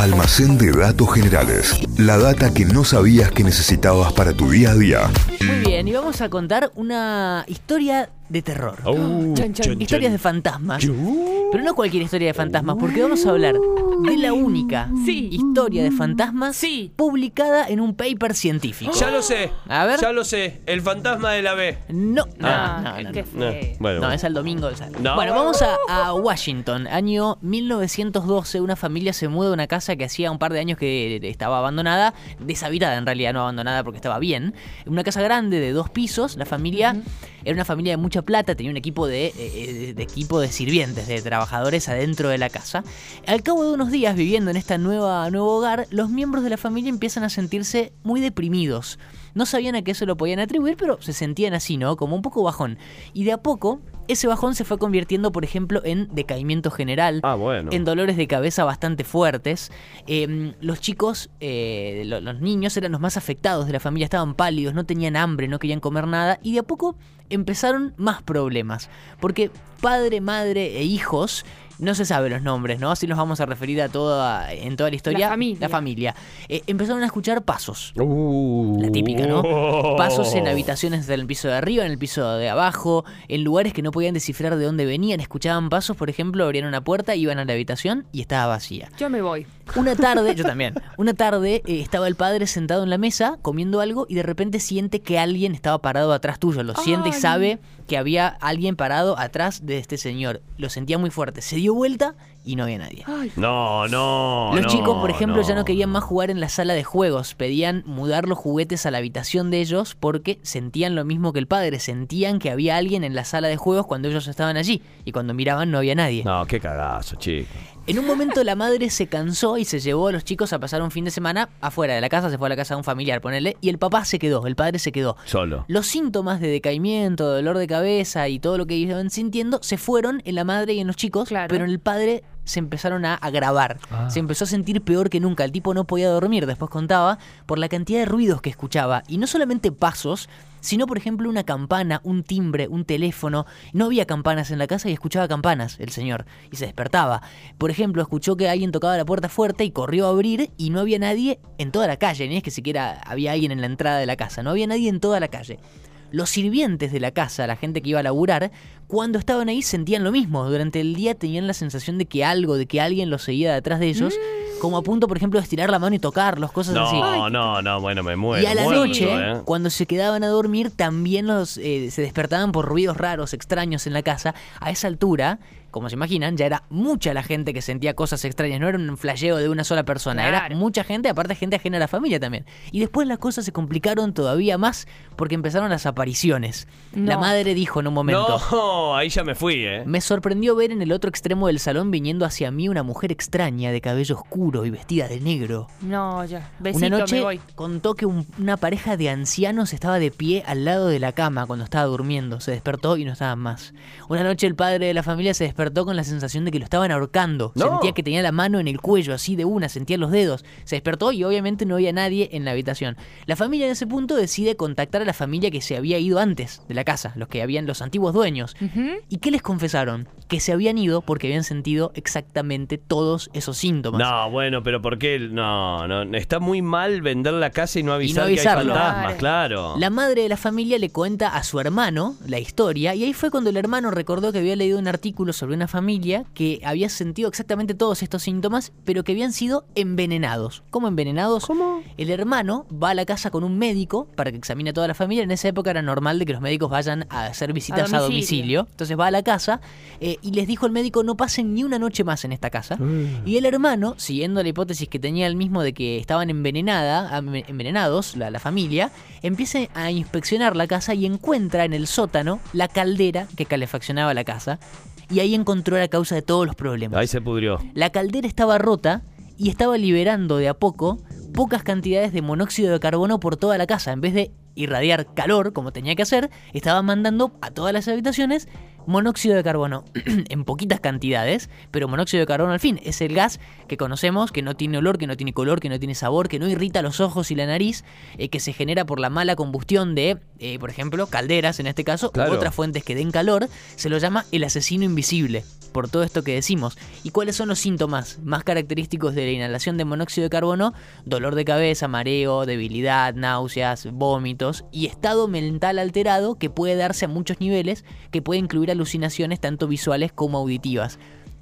Almacén de datos generales. La data que no sabías que necesitabas para tu día a día. Muy bien, y vamos a contar una historia de terror. Oh, Chan, chan. chan, Historias de fantasmas. Pero no cualquier historia de fantasmas, porque vamos a hablar de la única Sí. historia de fantasmas Sí. publicada en un paper científico. Ya lo sé. A ver. Ya lo sé. El fantasma de la B. No, no, Ah, no, no, qué no. No, bueno. Es al domingo. o sea. No. Bueno, vamos a, a Washington, año 1912. Una familia se muda a una casa que hacía un par de años que estaba abandonada, deshabitada en realidad, no abandonada porque estaba bien. Una casa grande de dos pisos. La familia era una familia de mucha plata, tenía un equipo de, eh, eh, de equipo de sirvientes, de trabajadores adentro de la casa. Al cabo de unos días viviendo en este nuevo hogar, los miembros de la familia empiezan a sentirse muy deprimidos. No sabían a qué se lo podían atribuir, pero se sentían así, ¿no? Como un poco bajón. Y de a poco, ese bajón se fue convirtiendo, por ejemplo, en decaimiento general, Ah, bueno. en dolores de cabeza bastante fuertes. Eh, los chicos, eh, lo- los niños eran los más afectados de la familia, estaban pálidos, no tenían hambre, no querían comer nada. Y de a poco empezaron más problemas. Porque padre, madre e hijos... No se sabe los nombres, ¿no? Así nos vamos a referir a toda, en toda la historia. familia. La familia. Eh, empezaron a escuchar pasos. Uh. La típica, ¿no? Pasos en habitaciones del piso de arriba, en el piso de abajo, en lugares que no podían descifrar de dónde venían. Escuchaban pasos, por ejemplo, abrían una puerta, iban a la habitación y estaba vacía. Yo me voy. Una tarde, yo también, una tarde eh, estaba el padre sentado en la mesa comiendo algo y de repente siente que alguien estaba parado atrás tuyo. Lo siente y sabe que había alguien parado atrás de este señor. Lo sentía muy fuerte. Se dio vuelta y no había nadie. Ay, No, no. Los no, chicos, por ejemplo, ya no querían más jugar en la sala de juegos, pedían mudar los juguetes a la habitación de ellos porque sentían lo mismo que el padre, sentían que había alguien en la sala de juegos cuando ellos estaban allí y cuando miraban no había nadie. No, qué cagazo, chico. En un momento la madre se cansó y se llevó a los chicos a pasar un fin de semana afuera de la casa, se fue a la casa de un familiar, ponele, y el papá se quedó, el padre se quedó. Solo. Los síntomas de decaimiento, dolor de cabeza y todo lo que iban sintiendo se fueron en la madre y en los chicos, Claro. pero en el padre se empezaron a agravar. Ah. Se empezó a sentir peor que nunca. El tipo no podía dormir, después contaba, por la cantidad de ruidos que escuchaba. Y no solamente pasos, sino por ejemplo una campana, un timbre, un teléfono. No había campanas en la casa y escuchaba campanas el señor y se despertaba. Por ejemplo, escuchó que alguien tocaba la puerta fuerte y corrió a abrir y no había nadie en toda la calle, ni es que siquiera había alguien en la entrada de la casa, no había nadie en toda la calle. Los sirvientes de la casa, la gente que iba a laburar, cuando estaban ahí sentían lo mismo. Durante el día tenían la sensación de que algo, de que alguien los seguía detrás de ellos, como a punto, por ejemplo, de estirar la mano y tocarlos, cosas así. No, no, no, bueno, me muero. Y a la noche, ¿eh? cuando se quedaban a dormir, también los eh, se despertaban por ruidos raros, extraños en la casa. A esa altura, como se imaginan, ya era mucha la gente que sentía cosas extrañas. No era un flasheo de una sola persona, era mucha gente, aparte gente ajena a la familia también. Y después las cosas se complicaron todavía más porque empezaron las apariciones. La madre dijo en un momento. No, ahí ya me fui, ¿eh? Me sorprendió ver en el otro extremo del salón viniendo hacia mí una mujer extraña de cabello oscuro y vestida de negro. no, ya. Besito, Una noche me voy. contó que un- una pareja de ancianos estaba de pie al lado de la cama cuando estaba durmiendo. Se despertó y no estaban más. Una noche el padre de la familia se despertó con la sensación de que lo estaban ahorcando. No. Sentía que tenía la mano en el cuello, así de una, sentía los dedos. Se despertó y obviamente no había nadie en la habitación. La familia en ese punto decide contactar a la familia que se había ido antes de la casa, los que habían los antiguos dueños. ¿Y qué les confesaron? Que se habían ido porque habían sentido exactamente todos esos síntomas. No, bueno, pero ¿por qué? No, no, está muy mal vender la casa y no avisar avisarlo. que hay fantasmas, claro. La madre de la familia le cuenta a su hermano la historia y ahí fue cuando el hermano recordó que había leído un artículo sobre una familia que había sentido exactamente todos estos síntomas, pero que habían sido envenenados. ¿Cómo envenenados? ¿Cómo? El hermano va a la casa con un médico para que examine a toda la familia. En esa época era normal de que los médicos vayan a hacer visitas a A domicilio. Entonces va a la casa eh, y les dijo el médico no pasen ni una noche más en esta casa. Y el hermano, siguiendo la hipótesis que tenía el mismo de que estaban envenenada, envenenados, la, la familia, empieza a inspeccionar la casa y encuentra en el sótano la caldera que calefaccionaba la casa. Y ahí encontró la causa de todos los problemas. Ahí se pudrió. La caldera estaba rota y estaba liberando de a poco pocas cantidades de monóxido de carbono por toda la casa. En vez de irradiar calor, como tenía que hacer, estaba mandando a todas las habitaciones monóxido de carbono en poquitas cantidades, pero monóxido de carbono al fin es el gas que conocemos, que no tiene olor, que no tiene color, que no tiene sabor, que no irrita los ojos y la nariz, eh, que se genera por la mala combustión de, eh, por ejemplo, calderas en este caso, Claro. u otras fuentes que den calor, se lo llama el asesino invisible. Por todo esto que decimos. ¿Y cuáles son los síntomas más característicos de la inhalación de monóxido de carbono? Dolor de cabeza, mareo, debilidad, náuseas, vómitos y estado mental alterado que puede darse a muchos niveles, que puede incluir alucinaciones tanto visuales como auditivas.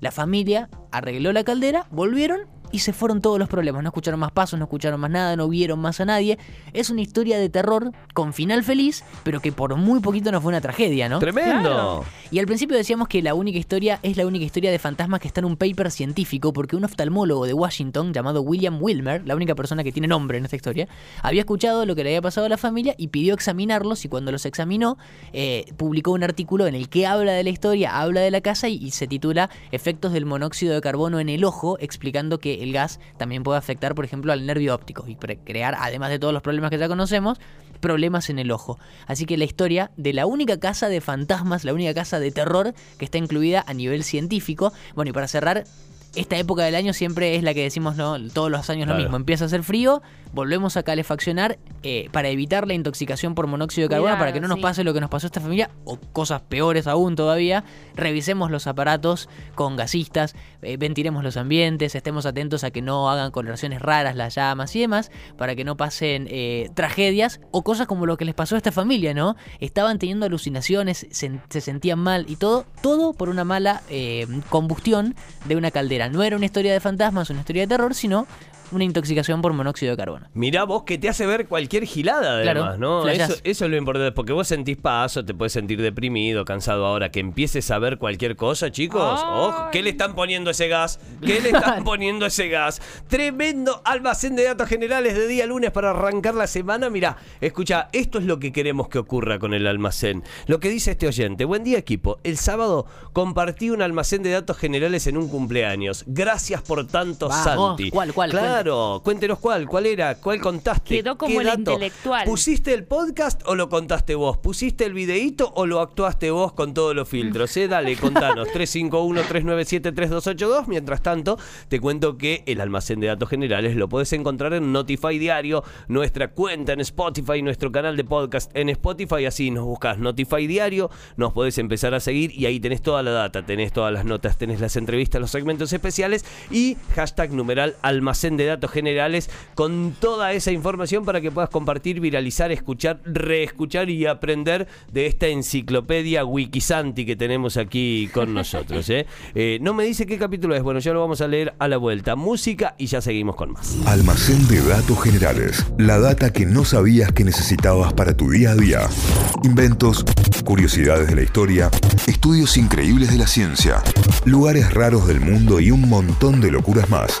La familia arregló la caldera, volvieron y se fueron todos los problemas. No escucharon más pasos, no escucharon más nada, no vieron más a nadie. Es una historia de terror con final feliz, pero que por muy poquito no fue una tragedia, ¿no? Tremendo. Y al principio decíamos que la única historia es la única historia de fantasmas que está en un paper científico, porque un oftalmólogo de Washington llamado William Wilmer, la única persona que tiene nombre en esta historia, había escuchado lo que le había pasado a la familia y pidió examinarlos y cuando los examinó, eh, publicó un artículo en el que habla de la historia, habla de la casa y, y se titula Efectos del monóxido de carbono en el ojo, explicando que el gas también puede afectar, por ejemplo, al nervio óptico y crear, además de todos los problemas que ya conocemos, problemas en el ojo. Así que la historia de la única casa de fantasmas, la única casa de terror que está incluida a nivel científico. Bueno, y para cerrar, esta época del año siempre es la que decimos no todos los años Claro. lo mismo. Empieza a hacer frío, volvemos a calefaccionar eh, para evitar la intoxicación por monóxido de carbono, Cuidado, para que no nos sí. pase lo que nos pasó a esta familia o cosas peores aún todavía. Revisemos los aparatos con gasistas, eh, ventilemos los ambientes, estemos atentos a que no hagan coloraciones raras las llamas y demás, para que no pasen eh, tragedias o cosas como lo que les pasó a esta familia, ¿no? Estaban teniendo alucinaciones, se, se sentían mal y todo, todo por una mala eh, combustión de una caldera. No era una historia de fantasmas, una historia de terror, sino una intoxicación por monóxido de carbono. Mirá vos que te hace ver cualquier gilada Claro, además, ¿no? flashás. Eso, eso es lo importante, porque vos sentís paso, te puedes sentir deprimido, cansado ahora, que empieces a ver cualquier cosa, chicos. Ojo, ¿qué le están poniendo ese gas? ¿Qué le están poniendo ese gas? Tremendo almacén de datos generales de día lunes para arrancar la semana. Mirá, escucha, esto es lo que queremos que ocurra con el almacén. Lo que dice este oyente, buen día equipo, el sábado compartí un almacén de datos generales en un cumpleaños. Gracias por tanto, Santi. ¿cuál, cuál, Claro, cuéntenos cuál, cuál era, cuál contaste. Quedó como ¿Qué el dato? intelectual. ¿Pusiste el podcast o lo contaste vos? ¿Pusiste el videíto o lo actuaste vos con todos los filtros? Eh? Dale, contanos. 351-397-3282. Mientras tanto, te cuento que el almacén de datos generales lo puedes encontrar en Notify Diario, nuestra cuenta en Spotify, nuestro canal de podcast en Spotify. Así nos buscas Notify Diario, nos podés empezar a seguir y ahí tenés toda la data, tenés todas las notas, tenés las entrevistas, los segmentos especiales y hashtag numeral almacén de datos generales con toda esa información para que puedas compartir, viralizar, escuchar, reescuchar y aprender de esta enciclopedia Wikisanti que tenemos aquí con nosotros. ¿eh? Eh, no me dice qué capítulo es, bueno, ya lo vamos a leer a la vuelta. Música y ya seguimos con más. Almacén de datos generales. La data que no sabías que necesitabas para tu día a día. Inventos, curiosidades de la historia, estudios increíbles de la ciencia, lugares raros del mundo y un montón de locuras más.